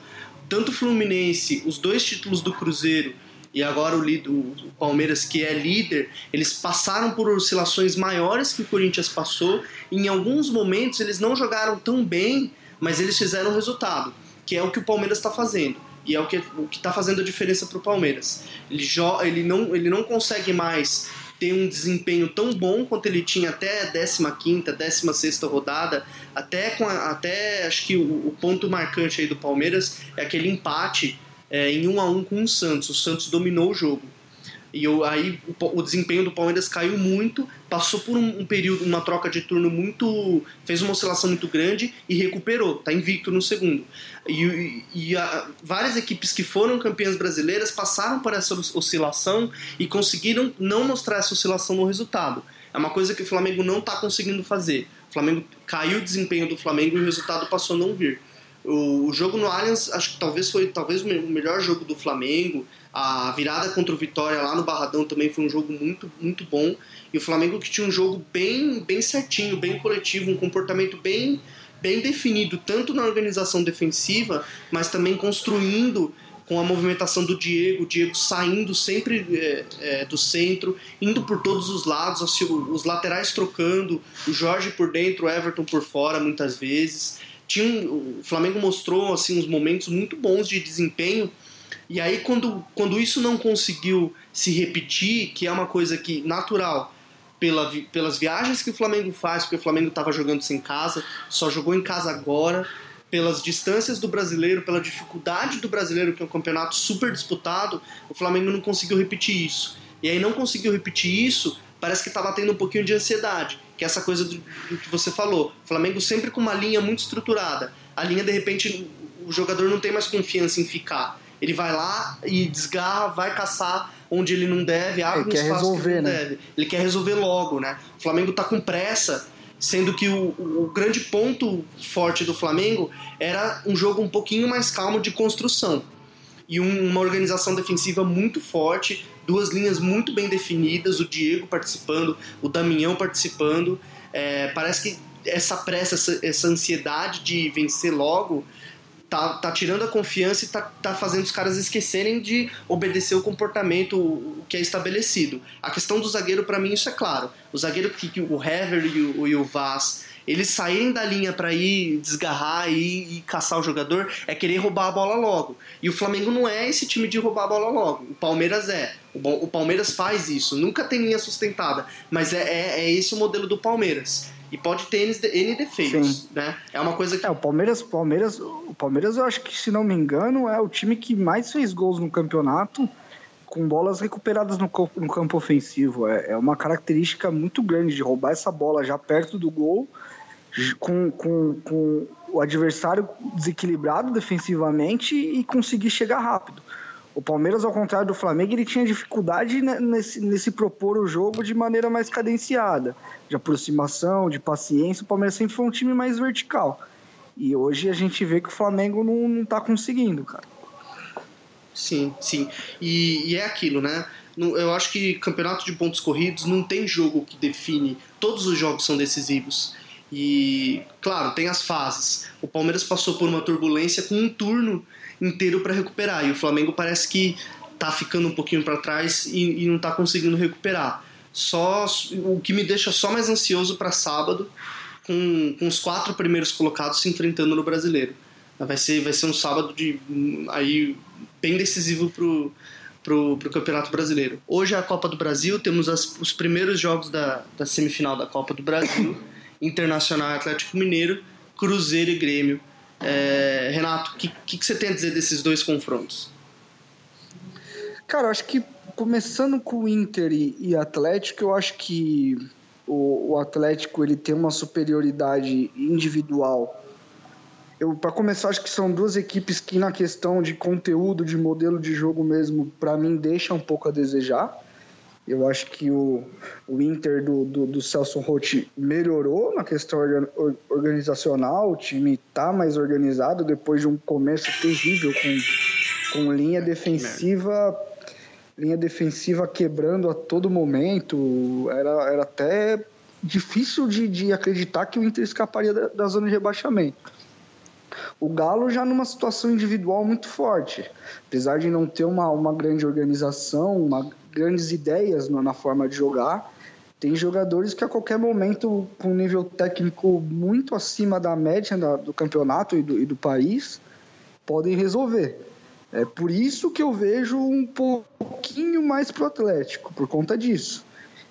Tanto o Fluminense, os dois títulos do Cruzeiro e agora o, o, Palmeiras, que é líder, eles passaram por oscilações maiores que o Corinthians passou. E em alguns momentos eles não jogaram tão bem, mas eles fizeram resultado, que é o que o Palmeiras está fazendo. E é o que o está fazendo a diferença para o Palmeiras. Ele, ele, não, ele não consegue mais ter um desempenho tão bom quanto ele tinha até a 15 16 rodada, até, com a, até acho que o, o ponto marcante aí do Palmeiras é aquele empate é, em um a um com o Santos. O Santos dominou o jogo. E eu, aí o, o, desempenho do Palmeiras caiu muito, passou por um, um, período, uma troca de turno muito. fez uma oscilação muito grande e recuperou, está invicto no segundo. E, e a, várias equipes que foram campeãs brasileiras passaram por essa oscilação e conseguiram não mostrar essa oscilação no resultado. É uma coisa que o Flamengo não está conseguindo fazer. O Flamengo caiu o desempenho do Flamengo e o resultado passou a não vir. O, o jogo no Allianz, acho que talvez foi talvez o melhor jogo do Flamengo. A virada contra o Vitória lá no Barradão também foi um jogo muito, muito bom. E o Flamengo que tinha um jogo bem, bem certinho, bem coletivo, um comportamento bem, bem definido, tanto na organização defensiva, mas também construindo com a movimentação do Diego, o Diego saindo sempre é, é, do centro, indo por todos os lados, os, os laterais trocando, o Jorge por dentro, o Everton por fora muitas vezes tinha um, o Flamengo mostrou assim uns momentos muito bons de desempenho e aí quando, quando isso não conseguiu se repetir, que é uma coisa que natural pela, pelas viagens que o Flamengo faz, porque o Flamengo estava jogando sem casa, só jogou em casa agora, pelas distâncias do brasileiro, pela dificuldade do brasileiro, que é um campeonato super disputado, o Flamengo não conseguiu repetir isso. E aí não conseguiu repetir isso, parece que estava tendo um pouquinho de ansiedade que é essa coisa do, do, que você falou. O Flamengo sempre com uma linha muito estruturada. A linha, de repente, o jogador não tem mais confiança em ficar. Ele vai lá e desgarra, vai caçar onde ele não deve, abre ele um espaço resolver, que ele não né? deve. Ele quer resolver logo, né? O Flamengo está com pressa, sendo que o, o, grande ponto forte do Flamengo era um jogo um pouquinho mais calmo de construção. e um, uma organização defensiva muito forte, duas linhas muito bem definidas, o Diego participando, o Damião participando. É, parece que essa pressa, essa, essa ansiedade de vencer logo tá, tá tirando a confiança e tá, tá fazendo os caras esquecerem de obedecer o comportamento o, que é estabelecido. A questão do zagueiro, para mim, isso é claro. O zagueiro que, o Hever e o, e o Vaz eles saírem da linha para ir desgarrar e, e, caçar o jogador é querer roubar a bola logo. E o Flamengo não é esse time de roubar a bola logo. O Palmeiras é. O, o Palmeiras faz isso. Nunca tem linha sustentada. Mas é, é, é esse o modelo do Palmeiras. E pode ter N defeitos, Sim. né? É uma coisa que... É, o Palmeiras, Palmeiras, o Palmeiras eu acho que, se não me engano, é o time que mais fez gols no campeonato com bolas recuperadas no, no campo ofensivo. É, é uma característica muito grande de roubar essa bola já perto do gol, com, com, com o adversário desequilibrado defensivamente e conseguir chegar rápido. O Palmeiras, ao contrário do Flamengo, ele tinha dificuldade nesse, nesse propor o jogo de maneira mais cadenciada, de aproximação, de paciência. O Palmeiras sempre foi um time mais vertical. E hoje a gente vê que o Flamengo não, não tá conseguindo, cara. Sim, sim. E, e é aquilo, né? Eu acho que campeonato de pontos corridos não tem jogo que define. Todos os jogos são decisivos. E, claro, tem as fases. O Palmeiras passou por uma turbulência com um turno inteiro para recuperar. E o Flamengo parece que tá ficando um pouquinho para trás e, e, não tá conseguindo recuperar. Só o que me deixa só mais ansioso para sábado, com, com os quatro primeiros colocados se enfrentando no Brasileiro. Vai ser, vai ser um sábado de aí bem decisivo pro pro, pro Campeonato Brasileiro. Hoje é a Copa do Brasil, temos as, os primeiros jogos da, da semifinal da Copa do Brasil, Internacional Atlético Mineiro, Cruzeiro e Grêmio. É, Renato, o que, que, que, você tem a dizer desses dois confrontos? Cara, eu acho que começando com o Inter e, e Atlético, eu acho que o, o, Atlético ele tem uma superioridade individual. Eu, para começar, acho que são duas equipes que na questão de conteúdo, de modelo de jogo mesmo, para mim deixa um pouco a desejar. Eu acho que o, o Inter do, do, do Celso Rotti melhorou na questão organizacional, o time está mais organizado depois de um começo terrível com, com linha defensiva linha defensiva quebrando a todo momento. Era, era até difícil de, de acreditar que o Inter escaparia da, da zona de rebaixamento. O Galo já numa situação individual muito forte, apesar de não ter uma, uma grande organização, uma grandes ideias na forma de jogar. Tem jogadores que a qualquer momento, com um nível técnico muito acima da média do campeonato e do, e do país, podem resolver. É por isso que eu vejo um pouquinho mais pro Atlético, por conta disso.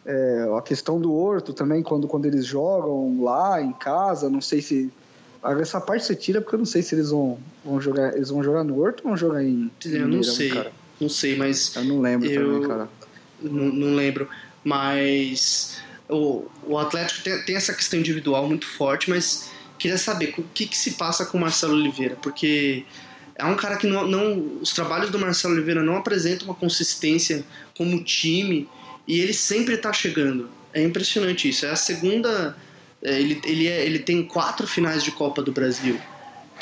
É, a questão do Horto também, quando, quando eles jogam lá em casa, não sei se. Essa parte você tira porque eu não sei se eles vão, vão jogar. Eles vão jogar no Horto ou vão jogar em. Eu não sei. Cara? Não sei, mas. Eu não lembro eu, também, cara. Não, não lembro. Mas o, o Atlético tem, tem, essa questão individual muito forte, mas queria saber o que, que se passa com o Marcelo Oliveira, porque é um cara que não, não. Os trabalhos do Marcelo Oliveira não apresentam uma consistência como time e ele sempre está chegando. É impressionante isso. É a segunda. É, ele, ele, é, ele tem quatro finais de Copa do Brasil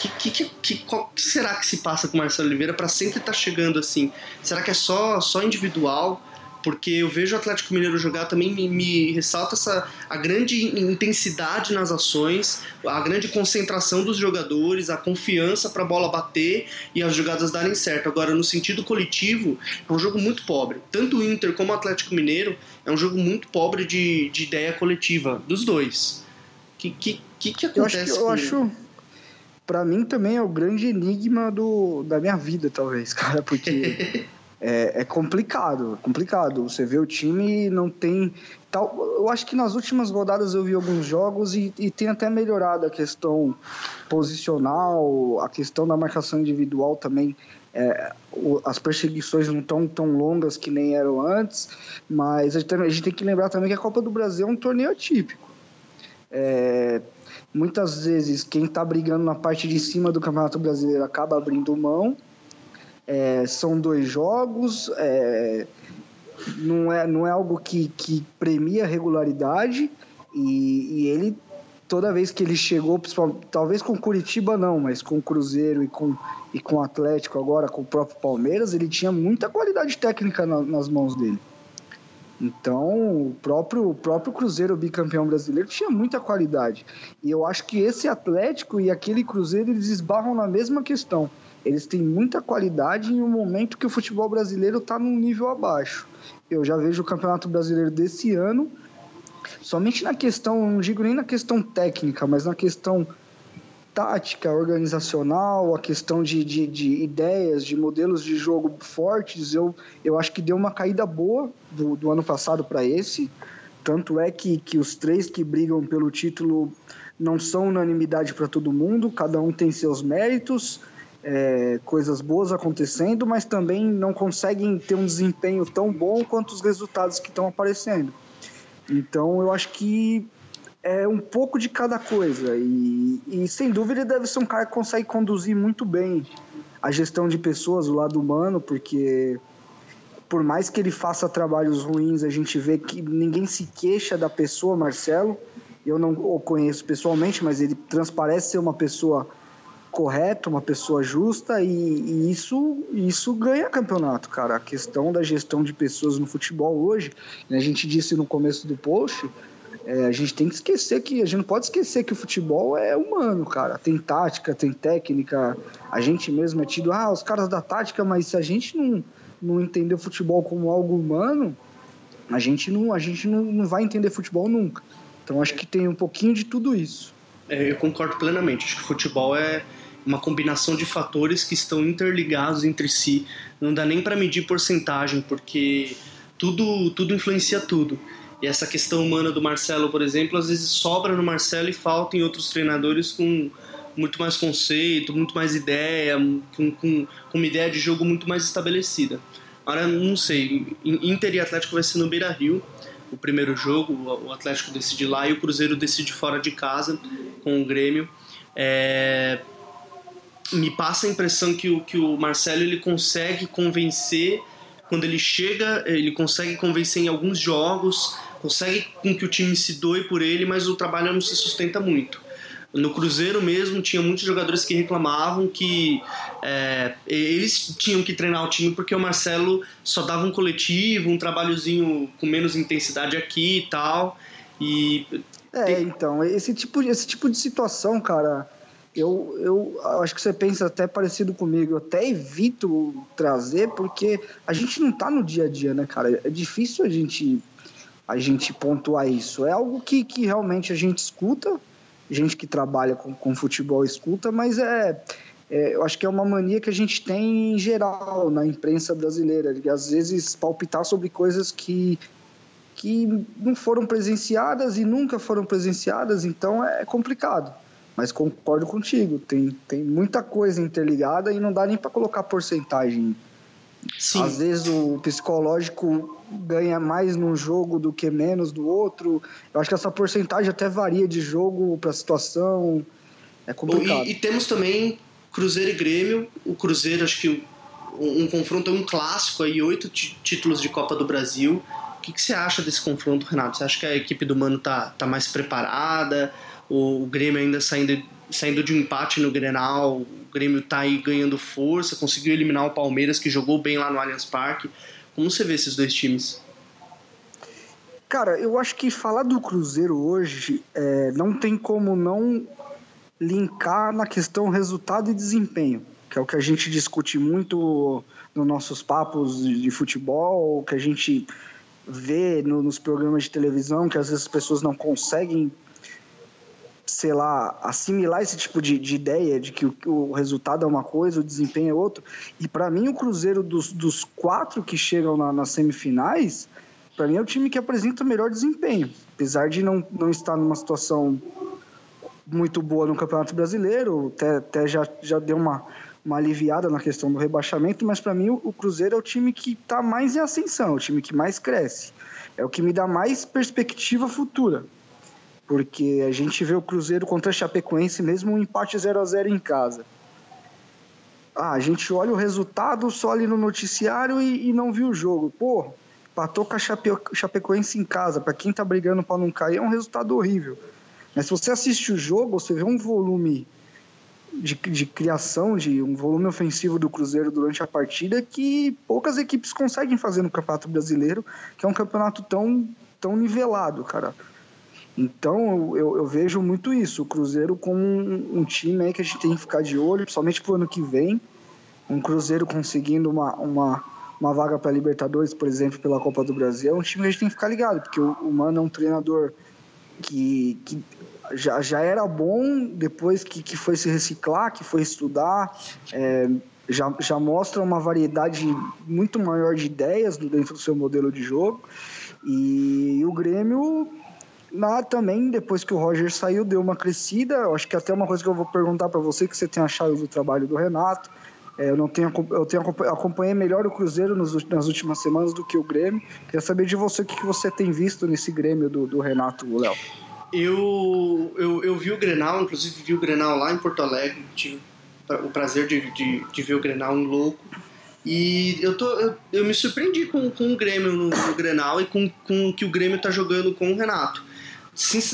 que, que, que, qual, que será que se passa com o Marcelo Oliveira para sempre estar tá chegando assim? Será que é só, só individual? Porque eu vejo o Atlético Mineiro jogar também me, me ressalta essa a grande intensidade nas ações, a grande concentração dos jogadores, a confiança para a bola bater e as jogadas darem certo. Agora, no sentido coletivo, é um jogo muito pobre. Tanto o Inter como o Atlético Mineiro é um jogo muito pobre de, de ideia coletiva, dos dois. O que, que, que, que acontece? Eu acho, eu acho para mim também é o grande enigma do, da minha vida, talvez, cara, porque é, é, complicado, complicado. Você vê o time não tem. Tal, eu acho que nas últimas rodadas eu vi alguns jogos e, e tem até melhorado a questão posicional, a questão da marcação individual também. É, as perseguições não estão tão longas que nem eram antes, mas a gente, a gente tem que lembrar também que a Copa do Brasil é um torneio atípico. É, Muitas vezes quem está brigando na parte de cima do Campeonato Brasileiro acaba abrindo mão. É, são dois jogos, é, não, é, não é algo que, que premia regularidade e, e ele toda vez que ele chegou, talvez com Curitiba não, mas com Cruzeiro e com e com Atlético agora, com o próprio Palmeiras, ele tinha muita qualidade técnica na, nas mãos dele. Então, o próprio, o próprio Cruzeiro bicampeão brasileiro tinha muita qualidade. E eu acho que esse Atlético e aquele Cruzeiro eles esbarram na mesma questão. Eles têm muita qualidade em um momento que o futebol brasileiro está num nível abaixo. Eu já vejo o Campeonato Brasileiro desse ano, somente na questão, não digo nem na questão técnica, mas na questão tática, organizacional, a questão de, de, de, ideias, de modelos de jogo fortes, eu, eu acho que deu uma caída boa do, do ano passado para esse. Tanto é que, que os três que brigam pelo título não são unanimidade para todo mundo, cada um tem seus méritos, é, coisas boas acontecendo, mas também não conseguem ter um desempenho tão bom quanto os resultados que estão aparecendo. Então eu acho que é um pouco de cada coisa. E, e, sem dúvida deve ser um cara que consegue conduzir muito bem a gestão de pessoas, o lado humano, porque por mais que ele faça trabalhos ruins, a gente vê que ninguém se queixa da pessoa, Marcelo. Eu não o conheço pessoalmente, mas ele transparece ser uma pessoa correta, uma pessoa justa e, e, isso isso ganha campeonato, cara. A questão da gestão de pessoas no futebol hoje, né, a gente disse no começo do post, é, a gente tem que esquecer que a gente não pode esquecer que o futebol é humano, cara. Tem tática, tem técnica. A gente mesmo é tido, ah, os caras da tática, mas se a gente não, não entender o futebol como algo humano, a gente não, a gente não, não vai entender futebol nunca. Então acho que tem um pouquinho de tudo isso. É, eu concordo plenamente. Acho que o futebol é uma combinação de fatores que estão interligados entre si. Não dá nem para medir porcentagem, porque tudo, tudo influencia tudo. E essa questão humana do Marcelo, por exemplo, às vezes sobra no Marcelo e falta em outros treinadores com muito mais conceito, muito mais ideia, com, com, com uma ideia de jogo muito mais estabelecida. Agora, não sei, Inter e Atlético vai ser no Beira Rio, o primeiro jogo, o Atlético decide lá e o Cruzeiro decide fora de casa com o Grêmio. É... Me passa a impressão que o, que o Marcelo ele consegue convencer, quando ele chega, ele consegue convencer em alguns jogos, consegue com que o time se doe por ele, mas o trabalho não se sustenta muito. No Cruzeiro mesmo, tinha muitos jogadores que reclamavam que é, eles tinham que treinar o time porque o Marcelo só dava um coletivo, um trabalhozinho com menos intensidade aqui e tal. E é, então, esse tipo, esse tipo de situação, cara, eu, eu acho que você pensa até parecido comigo. Eu até evito trazer porque a gente não tá no dia a dia, né, cara? É difícil a gente a gente pontuar isso. É algo que, que realmente a gente escuta, gente que trabalha com, com futebol escuta, mas é, é, eu acho que é uma mania que a gente tem em geral na imprensa brasileira, de às vezes palpitar sobre coisas que, que não foram presenciadas e nunca foram presenciadas, então é complicado. Mas concordo contigo, tem, tem muita coisa interligada e não dá nem para colocar porcentagem Sim. Às vezes o psicológico ganha mais num jogo do que menos do outro. Eu acho que essa porcentagem até varia de jogo para situação. É complicado. E, e, temos também Cruzeiro e Grêmio. O Cruzeiro, acho que um, um confronto é um clássico aí, oito títulos de Copa do Brasil. O que, que, você acha desse confronto, Renato? Você acha que a equipe do Mano tá, tá mais preparada? O, o Grêmio ainda saindo, saindo de um empate no Grenal, o Grêmio tá aí ganhando força, conseguiu eliminar o Palmeiras, que jogou bem lá no Allianz Parque. Como você vê esses dois times? Cara, eu acho que falar do Cruzeiro hoje é, não tem como não linkar na questão resultado e desempenho, que é o que a gente discute muito nos nossos papos de futebol, que a gente vê no, nos programas de televisão, que às vezes as pessoas não conseguem sei lá, assimilar esse tipo de, de ideia de que o, o, resultado é uma coisa, o desempenho é outro. E para mim, o Cruzeiro dos, dos quatro que chegam na, nas semifinais, para mim é o time que apresenta o melhor desempenho. Apesar de não, não estar numa situação muito boa no Campeonato Brasileiro, até, até já, já deu uma, uma aliviada na questão do rebaixamento, mas para mim o, o Cruzeiro é o time que está mais em ascensão, é o time que mais cresce. É o que me dá mais perspectiva futura porque a gente vê o Cruzeiro contra a Chapecoense, mesmo um empate 0 a 0 em casa. Ah, a gente olha o resultado só ali no noticiário e, e não viu o jogo. Pô, empatou com a Chape, Chapecoense em casa. Para quem tá brigando para não cair, é um resultado horrível. Mas se você assiste o jogo, você vê um volume de, de criação, de um volume ofensivo do Cruzeiro durante a partida que poucas equipes conseguem fazer no Campeonato Brasileiro, que é um campeonato tão, tão nivelado, cara. Então eu, eu vejo muito isso, o Cruzeiro como um, um, time aí que a gente tem que ficar de olho, principalmente pro ano que vem. Um Cruzeiro conseguindo uma, uma, uma vaga para Libertadores, por exemplo, pela Copa do Brasil, é um time que a gente tem que ficar ligado, porque o, o Mano é um treinador que, que já, já era bom depois que, que foi se reciclar, que foi estudar, é, já, já mostra uma variedade muito maior de ideias dentro do seu modelo de jogo. E o Grêmio lá também, depois que o Roger saiu, deu uma crescida. Eu acho que até uma coisa que eu vou perguntar para você, que você tem achado do trabalho do Renato. É, eu não tenho, eu tenho acompanhei melhor o Cruzeiro nos, nas últimas semanas do que o Grêmio. Queria saber de você o que, que você tem visto nesse Grêmio do, do Renato, Léo. Eu, eu, eu vi o Grenal, inclusive vi o Grenal lá em Porto Alegre, tive o prazer de, de, de ver o Grenal um louco. E eu, tô, eu, eu me surpreendi com, com o Grêmio no, no Grenal e com, com o que o Grêmio tá jogando com o Renato.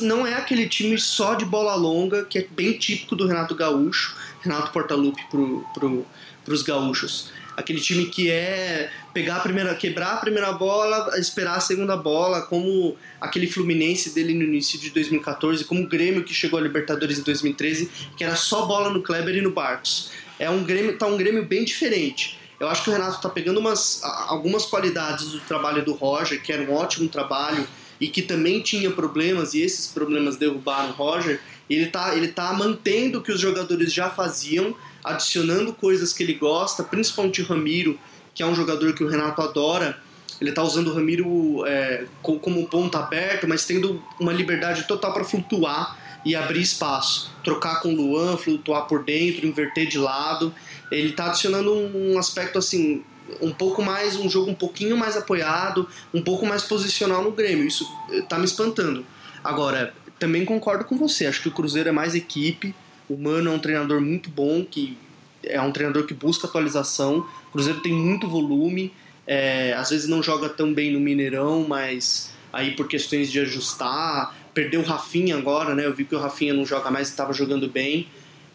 Não é aquele time só de bola longa, que é bem típico do Renato Gaúcho, Renato Portaluppi pro, pro, pros gaúchos aquele time que é pegar a primeira, quebrar a primeira bola, esperar a segunda bola, como aquele Fluminense dele no início de 2014, como o Grêmio que chegou à Libertadores em 2013, que era só bola no Kleber e no Barcos. É um Grêmio, tá um Grêmio bem diferente. Eu acho que o Renato está pegando umas, algumas qualidades do trabalho do Roger, que era um ótimo trabalho e que também tinha problemas e esses problemas derrubaram o Roger. Ele está ele tá mantendo o que os jogadores já faziam, adicionando coisas que ele gosta, principalmente o Ramiro, que é um jogador que o Renato adora. Ele está usando o Ramiro é, como ponta aberto, mas tendo uma liberdade total para flutuar e abrir espaço. Trocar com o Luan, flutuar por dentro, inverter de lado. Ele está adicionando um aspecto assim um pouco mais, um jogo um pouquinho mais apoiado, um pouco mais posicional no Grêmio. Isso está me espantando. Agora, também concordo com você. Acho que o Cruzeiro é mais equipe. O Mano é um treinador muito bom, que é um treinador que busca atualização. O Cruzeiro tem muito volume, é, às vezes não joga tão bem no Mineirão, mas aí por questões de ajustar. Perdeu o Rafinha agora, né? Eu vi que o Rafinha não joga mais, estava jogando bem.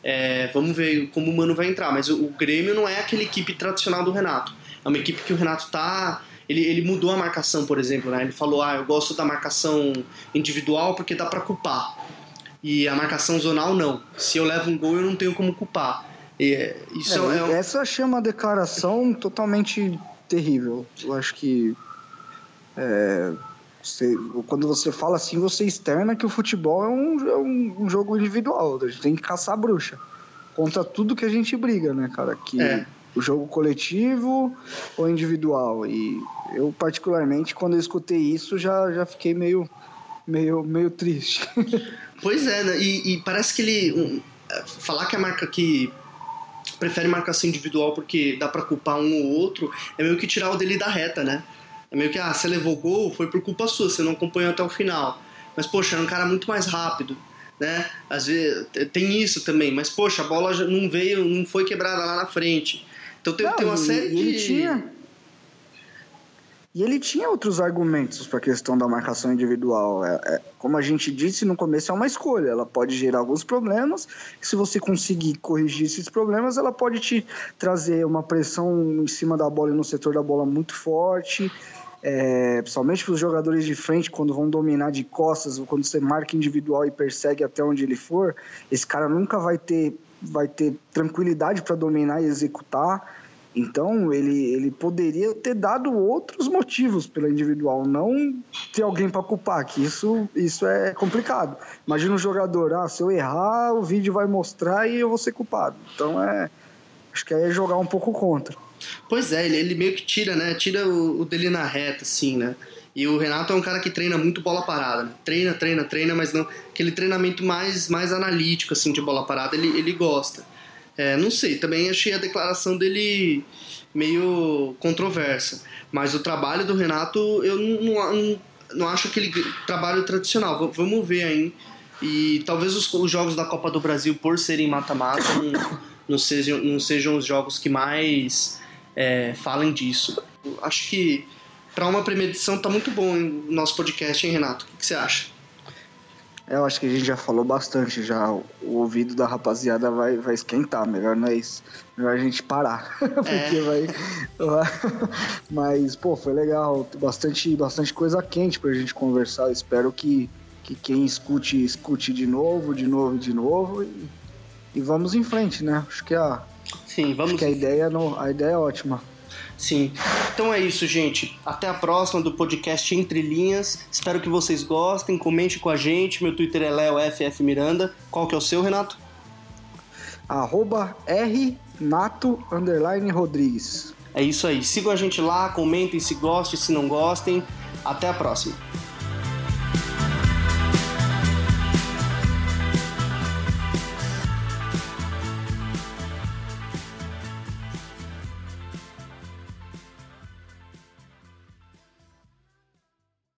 É, vamos ver como o Mano vai entrar. Mas o, o, Grêmio não é aquela equipe tradicional do Renato. É uma equipe que o Renato tá. Ele, ele mudou a marcação, por exemplo, né? Ele falou: ah, eu gosto da marcação individual porque dá para culpar e a marcação zonal não. Se eu levo um gol, eu não tenho como culpar. E, isso é, é, essa eu achei uma declaração totalmente terrível. Eu acho que é, você, quando você fala assim, você externa que o futebol é um, é um, jogo individual. A gente tem que caçar a bruxa contra tudo que a gente briga, né, cara? Que é. o jogo coletivo ou individual. E eu, particularmente, quando eu escutei isso, já, já fiquei meio meio, meio triste. Pois é, né? e, e, parece que ele. Um, falar que a marca que prefere marcação individual porque dá para culpar um ou outro é meio que tirar o dele da reta, né? É meio que, ah, você levou gol, foi por culpa sua, você não acompanhou até o final. Mas, poxa, era um cara muito mais rápido, né? Às vezes tem isso também, mas, poxa, a bola não veio, não foi quebrada lá na frente. Então tem, não, tem uma série de. Ele tinha, e ele tinha outros argumentos para a questão da marcação individual. É, é, como a gente disse no começo, é uma escolha. Ela pode gerar alguns problemas. Se você conseguir corrigir esses problemas, ela pode te trazer uma pressão em cima da bola e no setor da bola muito forte. É, principalmente para os jogadores de frente, quando vão dominar de costas, ou quando você marca individual e persegue até onde ele for, esse cara nunca vai ter, vai ter tranquilidade para dominar e executar. Então, ele, ele poderia ter dado outros motivos pela individual, não ter alguém para culpar, que isso, isso é complicado. Imagina um jogador, ah, se eu errar, o vídeo vai mostrar e eu vou ser culpado. Então, é, acho que é jogar um pouco contra. Pois é, ele, ele meio que tira, né? Tira o, o, dele na reta, assim, né? E o Renato é um cara que treina muito bola parada, né? Treina, treina, treina, mas não aquele treinamento mais, mais analítico, assim, de bola parada, ele, ele gosta. É, não sei, também achei a declaração dele meio controversa. Mas o trabalho do Renato, eu não, não, não acho aquele trabalho tradicional. Vamos ver aí. E talvez os, os, jogos da Copa do Brasil, por serem mata-mata, não, não, sejam, não sejam os jogos que mais é, falem disso. Eu acho que para uma primeira edição tá muito bom o nosso podcast, hein, Renato? O que, que você acha? É, eu acho que a gente já falou bastante já. O ouvido da rapaziada vai, vai esquentar. Melhor não é isso. Melhor a gente parar. Porque é. vai, vai. Mas, pô, foi legal. Bastante, bastante coisa quente pra gente conversar. Espero que, que quem escute, escute de novo, de novo, de novo. E, e vamos em frente, né? Acho que a. Sim, vamos. Acho que a ideia, no, a ideia é ótima. Sim. Então é isso, gente. Até a próxima do podcast Entre Linhas. Espero que vocês gostem. Comente com a gente. Meu Twitter é LeoFF Miranda. Qual que é o seu, Renato? Arroba R Nato underline Rodrigues. É isso aí. Sigam a gente lá, comentem se gostem, se não gostem. Até a próxima.